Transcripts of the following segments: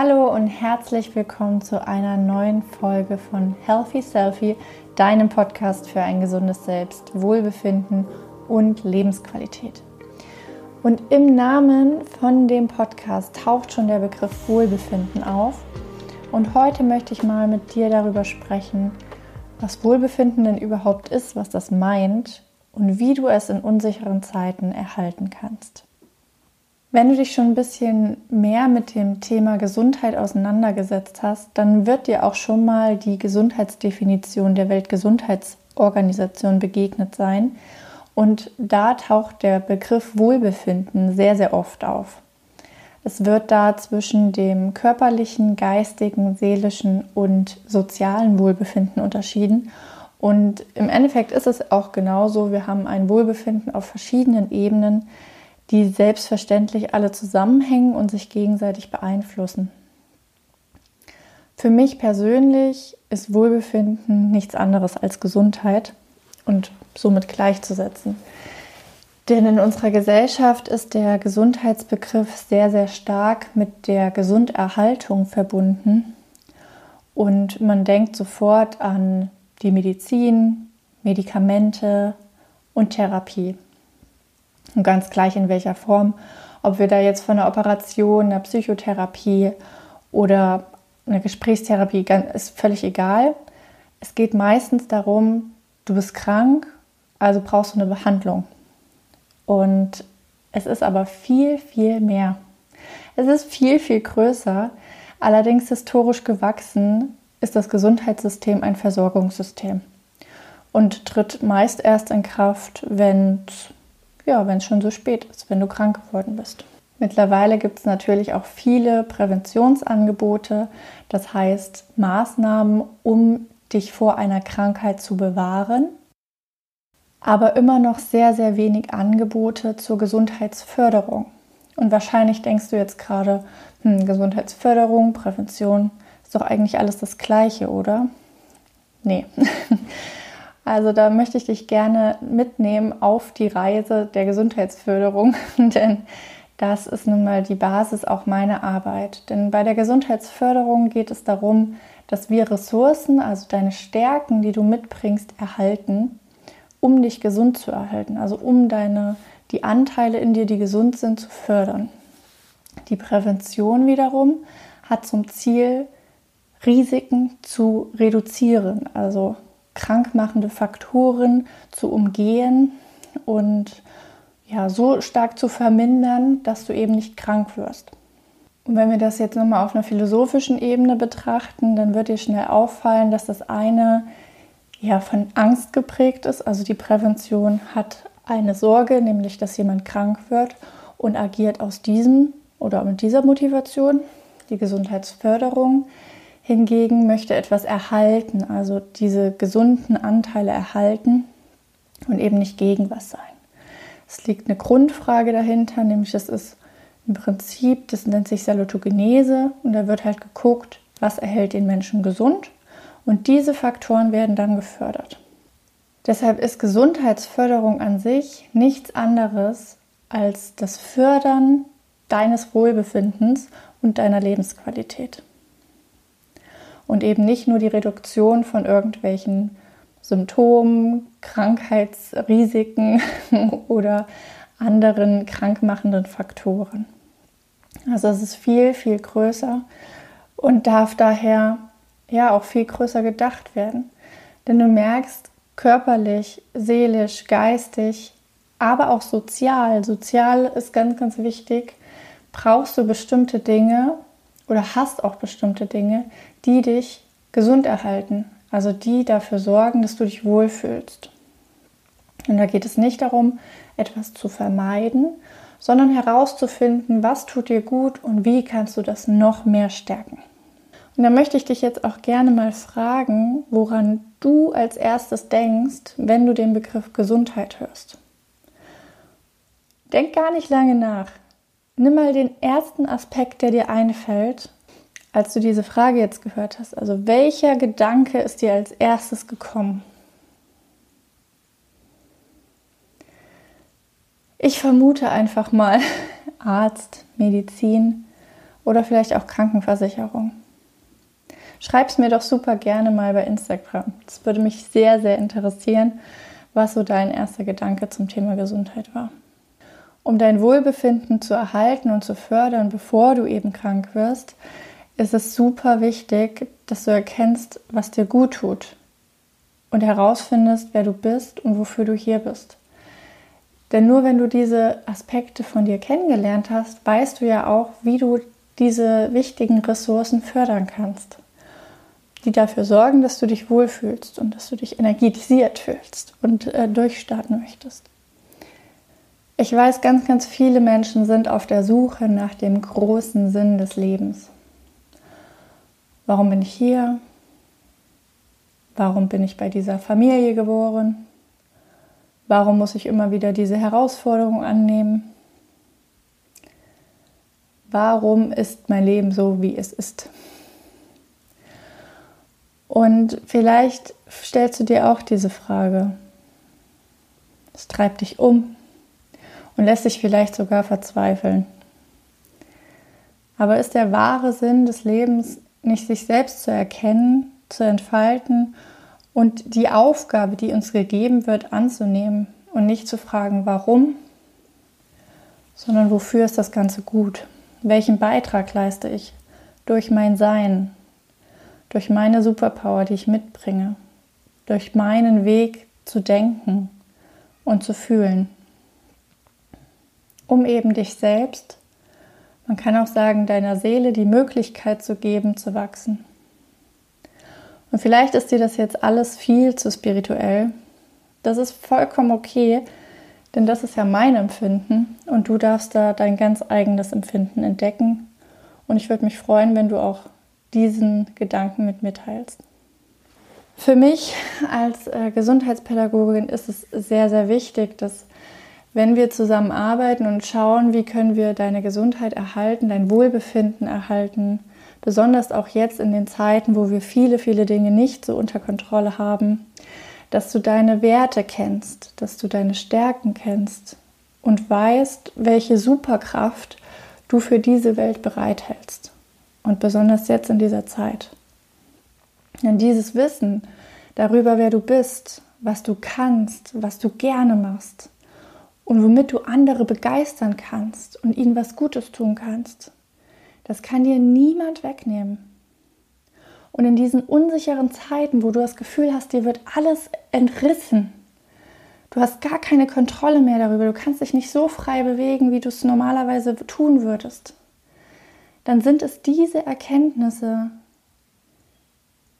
Hallo und herzlich willkommen zu einer neuen Folge von Healthy Selfie, deinem Podcast für ein gesundes Selbst, Wohlbefinden und Lebensqualität. Und im Namen von dem Podcast taucht schon der Begriff Wohlbefinden auf. Und heute möchte ich mal mit dir darüber sprechen, was Wohlbefinden denn überhaupt ist, was das meint und wie du es in unsicheren Zeiten erhalten kannst. Wenn du dich schon ein bisschen mehr mit dem Thema Gesundheit auseinandergesetzt hast, dann wird dir auch schon mal die Gesundheitsdefinition der Weltgesundheitsorganisation begegnet sein. Und da taucht der Begriff Wohlbefinden sehr, sehr oft auf. Es wird da zwischen dem körperlichen, geistigen, seelischen und sozialen Wohlbefinden unterschieden. Und im Endeffekt ist es auch genauso. Wir haben ein Wohlbefinden auf verschiedenen Ebenen, die selbstverständlich alle zusammenhängen und sich gegenseitig beeinflussen. Für mich persönlich ist Wohlbefinden nichts anderes als Gesundheit und somit gleichzusetzen. Denn in unserer Gesellschaft ist der Gesundheitsbegriff sehr, sehr stark mit der Gesunderhaltung verbunden. Und man denkt sofort an die Medizin, Medikamente und Therapie. Und ganz gleich in welcher Form, ob wir da jetzt von einer Operation, einer Psychotherapie oder einer Gesprächstherapie, ist völlig egal. Es geht meistens darum, du bist krank, also brauchst du eine Behandlung. Und es ist aber viel, viel mehr. Es ist viel, viel größer. Allerdings historisch gewachsen ist das Gesundheitssystem ein Versorgungssystem und tritt meist erst in Kraft, wenn es ja, wenn es schon so spät ist, wenn du krank geworden bist. Mittlerweile gibt es natürlich auch viele Präventionsangebote, das heißt Maßnahmen, um dich vor einer Krankheit zu bewahren, aber immer noch sehr, sehr wenig Angebote zur Gesundheitsförderung. Und wahrscheinlich denkst du jetzt gerade, hm, Gesundheitsförderung, Prävention, ist doch eigentlich alles das Gleiche, oder? Nee. Also da möchte ich dich gerne mitnehmen auf die Reise der Gesundheitsförderung, denn das ist nun mal die Basis auch meiner Arbeit. Denn bei der Gesundheitsförderung geht es darum, dass wir Ressourcen, also deine Stärken, die du mitbringst, erhalten, um dich gesund zu erhalten, also um deine die Anteile in dir, die gesund sind, zu fördern. Die Prävention wiederum hat zum Ziel, Risiken zu reduzieren, also krankmachende Faktoren zu umgehen und ja, so stark zu vermindern, dass du eben nicht krank wirst. Und wenn wir das jetzt nochmal auf einer philosophischen Ebene betrachten, dann wird dir schnell auffallen, dass das eine ja von Angst geprägt ist. Also die Prävention hat eine Sorge, nämlich dass jemand krank wird und agiert aus diesem oder mit dieser Motivation. Die Gesundheitsförderung hingegen möchte etwas erhalten, also diese gesunden Anteile erhalten und eben nicht gegen was sein. Es liegt eine Grundfrage dahinter, nämlich das ist im Prinzip, das nennt sich Salutogenese und da wird halt geguckt, was erhält den Menschen gesund und diese Faktoren werden dann gefördert. Deshalb ist Gesundheitsförderung an sich nichts anderes als das Fördern deines Wohlbefindens und deiner Lebensqualität und eben nicht nur die Reduktion von irgendwelchen Symptomen, Krankheitsrisiken oder anderen krankmachenden Faktoren. Also es ist viel, viel größer und darf daher ja auch viel größer gedacht werden. Denn du merkst, körperlich, seelisch, geistig, aber auch sozial, sozial ist ganz, ganz wichtig, brauchst du bestimmte Dinge oder hast auch bestimmte Dinge, die dich gesund erhalten, also die dafür sorgen, dass du dich wohlfühlst. Und da geht es nicht darum, etwas zu vermeiden, sondern herauszufinden, was tut dir gut und wie kannst du das noch mehr stärken. Und da möchte ich dich jetzt auch gerne mal fragen, woran du als erstes denkst, wenn du den Begriff Gesundheit hörst. Denk gar nicht lange nach. Nimm mal den ersten Aspekt, der dir einfällt als du diese Frage jetzt gehört hast, also welcher Gedanke ist dir als erstes gekommen? Ich vermute einfach mal Arzt, Medizin oder vielleicht auch Krankenversicherung. Schreib es mir doch super gerne mal bei Instagram. Das würde mich sehr, sehr interessieren, was so dein erster Gedanke zum Thema Gesundheit war. Um dein Wohlbefinden zu erhalten und zu fördern, bevor du eben krank wirst, ist es super wichtig, dass du erkennst, was dir gut tut und herausfindest, wer du bist und wofür du hier bist. Denn nur wenn du diese Aspekte von dir kennengelernt hast, weißt du ja auch, wie du diese wichtigen Ressourcen fördern kannst, die dafür sorgen, dass du dich wohlfühlst und dass du dich energetisiert fühlst und äh, durchstarten möchtest. Ich weiß, ganz, ganz viele Menschen sind auf der Suche nach dem großen Sinn des Lebens. Warum bin ich hier? Warum bin ich bei dieser Familie geboren? Warum muss ich immer wieder diese Herausforderung annehmen? Warum ist mein Leben so, wie es ist? Und vielleicht stellst du dir auch diese Frage. Es treibt dich um und lässt dich vielleicht sogar verzweifeln. Aber ist der wahre Sinn des Lebens nicht sich selbst zu erkennen, zu entfalten und die Aufgabe, die uns gegeben wird, anzunehmen und nicht zu fragen, warum, sondern wofür ist das Ganze gut? Welchen Beitrag leiste ich durch mein Sein, durch meine Superpower, die ich mitbringe, durch meinen Weg zu denken und zu fühlen, um eben dich selbst, man kann auch sagen, deiner Seele die Möglichkeit zu geben, zu wachsen. Und vielleicht ist dir das jetzt alles viel zu spirituell. Das ist vollkommen okay, denn das ist ja mein Empfinden und du darfst da dein ganz eigenes Empfinden entdecken. Und ich würde mich freuen, wenn du auch diesen Gedanken mit mir teilst. Für mich als äh, Gesundheitspädagogin ist es sehr, sehr wichtig, dass wenn wir zusammen arbeiten und schauen, wie können wir deine Gesundheit erhalten, dein Wohlbefinden erhalten, besonders auch jetzt in den Zeiten, wo wir viele, viele Dinge nicht so unter Kontrolle haben, dass du deine Werte kennst, dass du deine Stärken kennst und weißt, welche Superkraft du für diese Welt bereithältst. Und besonders jetzt in dieser Zeit. Denn dieses Wissen darüber, wer du bist, was du kannst, was du gerne machst und womit du andere begeistern kannst und ihnen was Gutes tun kannst, das kann dir niemand wegnehmen. Und in diesen unsicheren Zeiten, wo du das Gefühl hast, dir wird alles entrissen, du hast gar keine Kontrolle mehr darüber, du kannst dich nicht so frei bewegen, wie du es normalerweise tun würdest, dann sind es diese Erkenntnisse,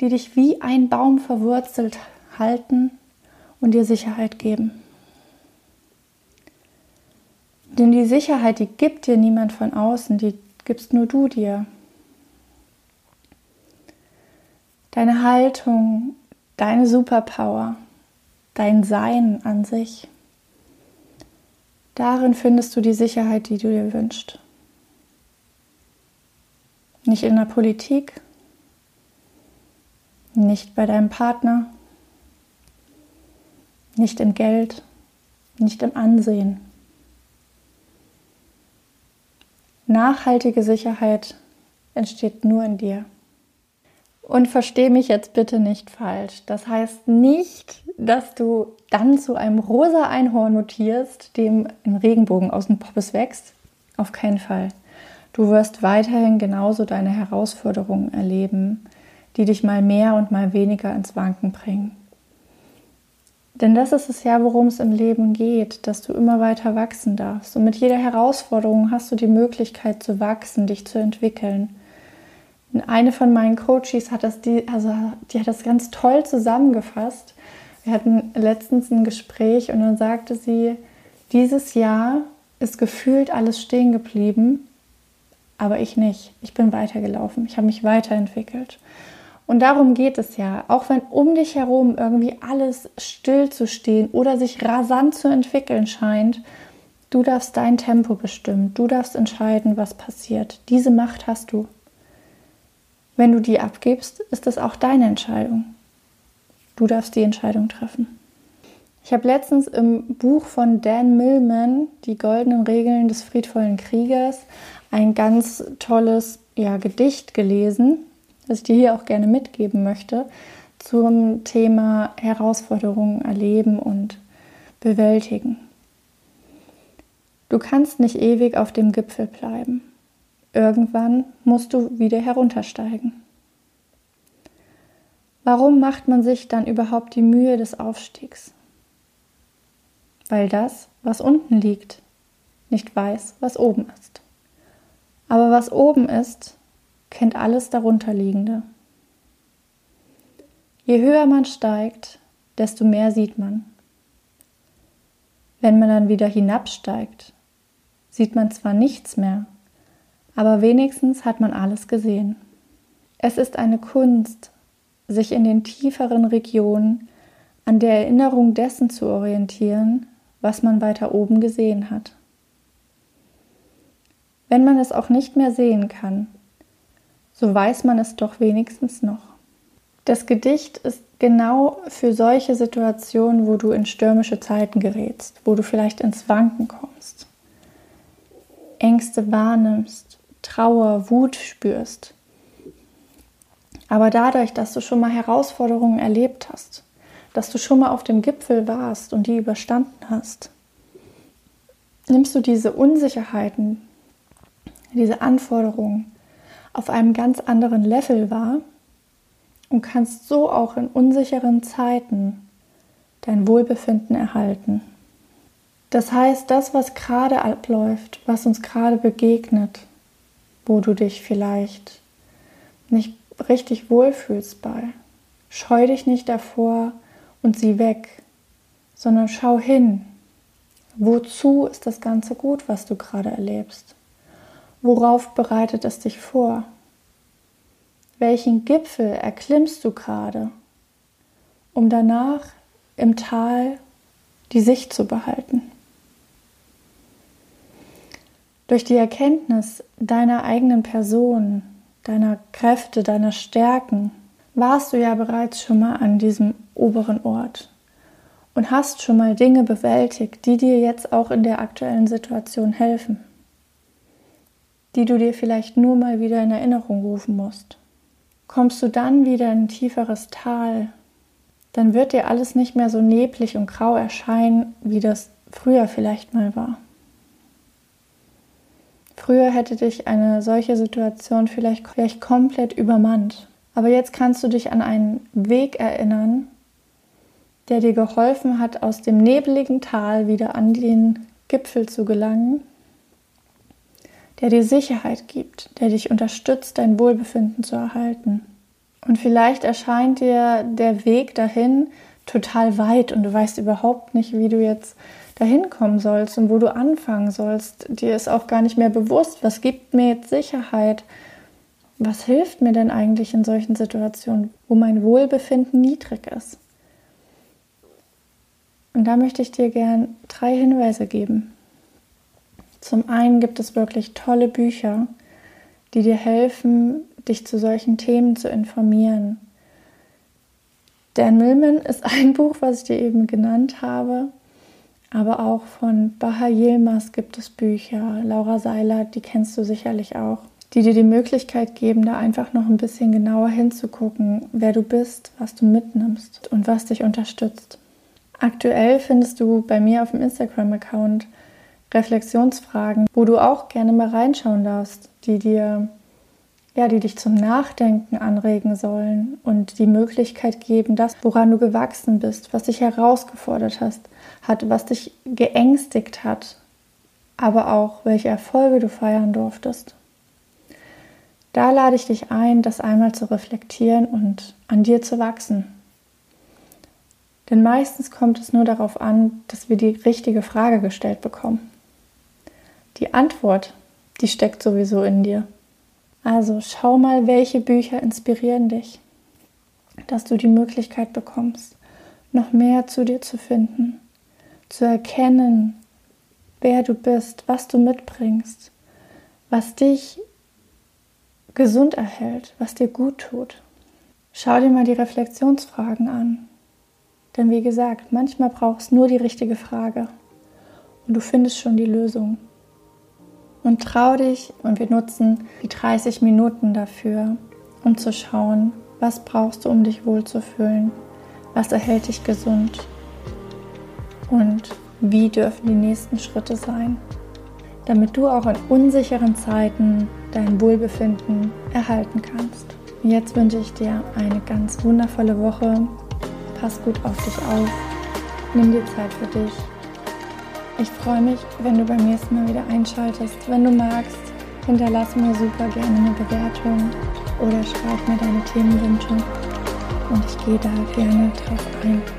die dich wie ein Baum verwurzelt halten und dir Sicherheit geben. Denn die Sicherheit, die gibt dir niemand von außen, die gibst nur du dir. Deine Haltung, deine Superpower, dein Sein an sich. Darin findest du die Sicherheit, die du dir wünschst. Nicht in der Politik, nicht bei deinem Partner, nicht im Geld, nicht im Ansehen. Nachhaltige Sicherheit entsteht nur in dir. Und verstehe mich jetzt bitte nicht falsch. Das heißt nicht, dass du dann zu einem rosa Einhorn mutierst, dem ein Regenbogen aus dem Poppes wächst. Auf keinen Fall. Du wirst weiterhin genauso deine Herausforderungen erleben, die dich mal mehr und mal weniger ins Wanken bringen. Denn das ist es ja, worum es im Leben geht, dass du immer weiter wachsen darfst. Und mit jeder Herausforderung hast du die Möglichkeit zu wachsen, dich zu entwickeln. Eine von meinen Coaches hat das, die, also die hat das ganz toll zusammengefasst. Wir hatten letztens ein Gespräch und dann sagte sie, dieses Jahr ist gefühlt alles stehen geblieben, aber ich nicht. Ich bin weitergelaufen. Ich habe mich weiterentwickelt. Und darum geht es ja. Auch wenn um dich herum irgendwie alles still zu stehen oder sich rasant zu entwickeln scheint, du darfst dein Tempo bestimmen. Du darfst entscheiden, was passiert. Diese Macht hast du. Wenn du die abgibst, ist das auch deine Entscheidung. Du darfst die Entscheidung treffen. Ich habe letztens im Buch von Dan Millman, Die goldenen Regeln des friedvollen Kriegers, ein ganz tolles ja, Gedicht gelesen, das ich dir hier auch gerne mitgeben möchte, zum Thema Herausforderungen erleben und bewältigen. Du kannst nicht ewig auf dem Gipfel bleiben. Irgendwann musst du wieder heruntersteigen. Warum macht man sich dann überhaupt die Mühe des Aufstiegs? Weil das, was unten liegt, nicht weiß, was oben ist. Aber was oben ist, kennt alles darunterliegende. Je höher man steigt, desto mehr sieht man. Wenn man dann wieder hinabsteigt, sieht man zwar nichts mehr, aber wenigstens hat man alles gesehen. Es ist eine Kunst, sich in den tieferen Regionen an der Erinnerung dessen zu orientieren, was man weiter oben gesehen hat. Wenn man es auch nicht mehr sehen kann, so weiß man es doch wenigstens noch. Das Gedicht ist genau für solche Situationen, wo du in stürmische Zeiten gerätst, wo du vielleicht ins Wanken kommst, Ängste wahrnimmst, Trauer, Wut spürst. Aber dadurch, dass du schon mal Herausforderungen erlebt hast, dass du schon mal auf dem Gipfel warst und die überstanden hast, nimmst du diese Unsicherheiten, diese Anforderungen auf einem ganz anderen Level wahr und kannst so auch in unsicheren Zeiten dein Wohlbefinden erhalten. Das heißt, das, was gerade abläuft, was uns gerade begegnet, wo du dich vielleicht nicht richtig wohlfühlst bei, scheu dich nicht davor und sieh weg, sondern schau hin. Wozu ist das Ganze gut, was du gerade erlebst? Worauf bereitet es dich vor? Welchen Gipfel erklimmst du gerade, um danach im Tal die Sicht zu behalten? Durch die Erkenntnis deiner eigenen Person, deiner Kräfte, deiner Stärken, warst du ja bereits schon mal an diesem oberen Ort und hast schon mal Dinge bewältigt, die dir jetzt auch in der aktuellen Situation helfen die du dir vielleicht nur mal wieder in Erinnerung rufen musst. Kommst du dann wieder in ein tieferes Tal, dann wird dir alles nicht mehr so neblig und grau erscheinen, wie das früher vielleicht mal war. Früher hätte dich eine solche Situation vielleicht, vielleicht komplett übermannt. Aber jetzt kannst du dich an einen Weg erinnern, der dir geholfen hat, aus dem nebligen Tal wieder an den Gipfel zu gelangen der dir Sicherheit gibt, der dich unterstützt, dein Wohlbefinden zu erhalten. Und vielleicht erscheint dir der Weg dahin total weit und du weißt überhaupt nicht, wie du jetzt dahin kommen sollst und wo du anfangen sollst. Dir ist auch gar nicht mehr bewusst, was gibt mir jetzt Sicherheit? Was hilft mir denn eigentlich in solchen Situationen, wo mein Wohlbefinden niedrig ist? Und da möchte ich dir gern drei Hinweise geben. Zum einen gibt es wirklich tolle Bücher, die dir helfen, dich zu solchen Themen zu informieren. Dan Millman ist ein Buch, was ich dir eben genannt habe, aber auch von Baha Yilmaz gibt es Bücher, Laura Seiler, die kennst du sicherlich auch, die dir die Möglichkeit geben, da einfach noch ein bisschen genauer hinzugucken, wer du bist, was du mitnimmst und was dich unterstützt. Aktuell findest du bei mir auf dem Instagram-Account Reflexionsfragen, wo du auch gerne mal reinschauen darfst, die dir ja, die dich zum Nachdenken anregen sollen und die Möglichkeit geben, das, woran du gewachsen bist, was dich herausgefordert hast, hat, was dich geängstigt hat, aber auch welche Erfolge du feiern durftest. Da lade ich dich ein, das einmal zu reflektieren und an dir zu wachsen. Denn meistens kommt es nur darauf an, dass wir die richtige Frage gestellt bekommen. Die Antwort, die steckt sowieso in dir. Also schau mal, welche Bücher inspirieren dich, dass du die Möglichkeit bekommst, noch mehr zu dir zu finden, zu erkennen, wer du bist, was du mitbringst, was dich gesund erhält, was dir gut tut. Schau dir mal die Reflexionsfragen an. Denn wie gesagt, manchmal brauchst du nur die richtige Frage und du findest schon die Lösung. Und trau dich und wir nutzen die 30 Minuten dafür, um zu schauen, was brauchst du, um dich wohlzufühlen, was erhält dich gesund und wie dürfen die nächsten Schritte sein, damit du auch in unsicheren Zeiten dein Wohlbefinden erhalten kannst. Jetzt wünsche ich dir eine ganz wundervolle Woche. Pass gut auf dich auf. Nimm dir Zeit für dich. Ich freue mich, wenn du beim nächsten Mal wieder einschaltest. Wenn du magst, hinterlass mir super gerne eine Bewertung oder schreib mir deine Themenwünsche und ich gehe da gerne drauf ein.